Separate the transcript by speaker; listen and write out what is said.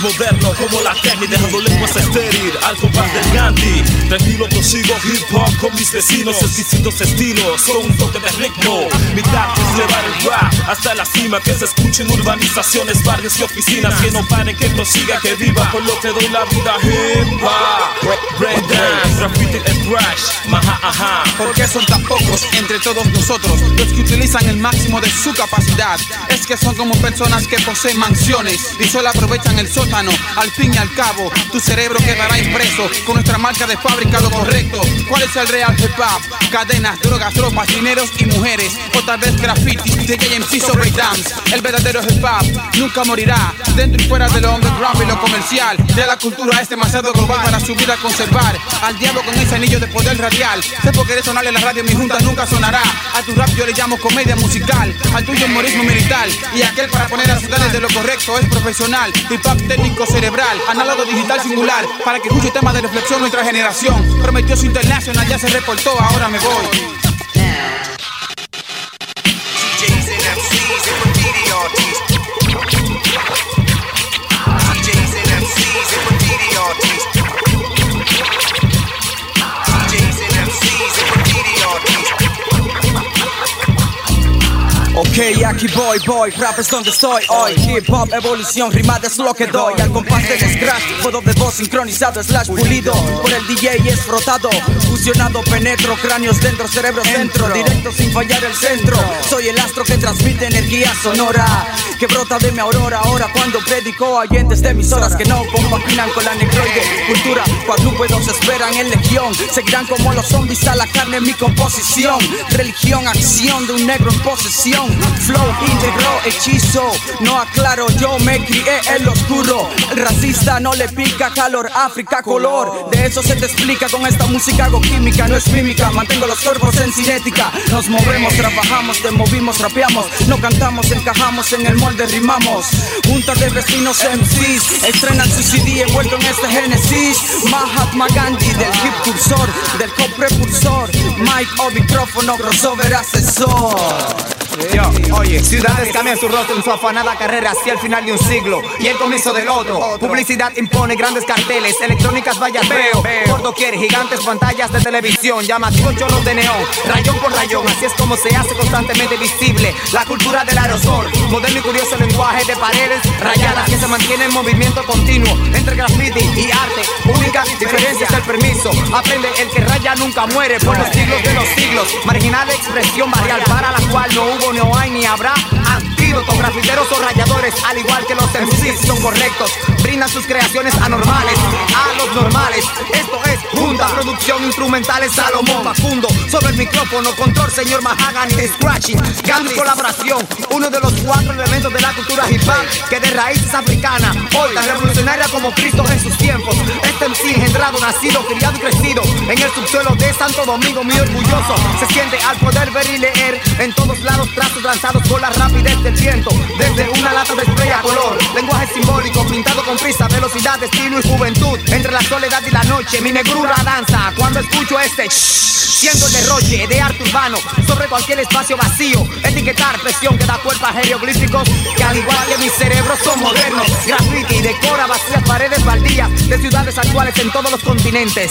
Speaker 1: moderno como la técnica dejando lenguas estéril al compás del Gandhi. Tranquilo prosigo hip hop con mis vecinos, exquisitos estilos con un toque de ritmo. Mi tarde es llevar el rap hasta la cima, que se escuchen urbanizaciones, barrios y oficinas, que no paren, que prosiga, que viva, por lo que doy la vida hip hop. Breakdance, graffiti and crash, maha ajá.
Speaker 2: ¿Por qué son tan pocos entre todos nosotros los que utilizan el máximo de su capacidad? Es que son como personas que poseen mansiones y solo aprovechan el sótano. Al fin y al cabo, tu cerebro quedará impreso con nuestra marca de fábrica lo correcto. ¿Cuál es el real hip hop? Cadenas, drogas, ropas, dineros y mujeres. Otra vez graffiti, DJ MC sobre dance. El verdadero hip hop nunca morirá. Dentro y fuera de lo underground y lo comercial. De la cultura es demasiado global para su vida conservar. Al diablo con ese anillo de poder radial. Sé por qué sonarle la radio, mi junta nunca sonará. A tu rap yo le llamo comedia musical. Al tuyo humorismo militar. Y aquel para poner a ciudades de lo correcto es profesional. Técnico cerebral. Análogo digital singular. Para que escuche temas de reflexión nuestra generación. Prometió su internacional, ya se reportó, ahora me voy.
Speaker 3: Ok, aquí voy, voy, rap es donde estoy hoy. Hip hop, evolución, rimada es lo que doy. Al compás del scratch, modo de voz sincronizado Slash pulido, por el DJ es frotado Fusionado, penetro, cráneos dentro, cerebros dentro. Directo sin fallar el centro. Soy el astro que transmite energía sonora Que brota de mi aurora ahora cuando predico Oyentes de mis horas que no compaginan con la necroide Cultura, cuadrúpedos esperan en legión. Seguirán como los zombies a la carne mi composición. Religión, acción de un negro en posesión. Flow íntegro, hechizo No aclaro, yo me crié en lo oscuro. El racista no le pica calor, África color. De eso se te explica con esta música hago química No es mímica, mantengo los cuerpos en cinética. Nos movemos, trabajamos, te movimos, rapeamos. No cantamos, encajamos en el molde, rimamos. Junta de vecinos MCs Estrenan su CD envuelto en este génesis Mahatma Gandhi del hip cursor Del cop prepulsor Mic o micrófono, crossover asesor
Speaker 4: oye, ciudades cambian su rostro en su afanada carrera hacia el final de un siglo y el comienzo del otro. Publicidad impone grandes carteles, electrónicas vallas veo. Por doquier, gigantes pantallas de televisión, llamativos chorros de neón, rayón por rayón. Así es como se hace constantemente visible la cultura del aerosol. Moderno y curioso lenguaje de paredes rayadas que se mantiene en movimiento continuo entre graffiti y arte. Única diferencia es el permiso. Aprende el que raya nunca muere por los siglos de los siglos. Marginal expresión barrial para la cual no hubo, no hay me abra. Antídotos. Grafiteros o rayadores, al igual que los MCs, son correctos. Brindan sus creaciones anormales a los normales. Esto es Junta, producción instrumental es Salomón Facundo. Sobre el micrófono, control, señor Mahagan y Scratching. Gandhi colaboración, uno de los cuatro elementos de la cultura hip hop que de raíces africanas. Hoy tan revolucionaria como Cristo en sus tiempos. Este MC engendrado, nacido, criado y crecido en el subsuelo de Santo Domingo, muy orgulloso. Se siente al poder ver y leer en todos lados trazos lanzados con la rapidez Desde una lata de spray a color, lenguaje simbólico pintado con prisa, velocidad, estilo y juventud. Entre la soledad y la noche, mi negrura danza. Cuando escucho este shh, siento el derroche de arte urbano sobre cualquier espacio vacío. Etiquetar presión que da cuerpo a jeroglíficos que al igual que mi cerebro son modernos. Graffiti decora vacías paredes baldías de ciudades actuales en todos los continentes.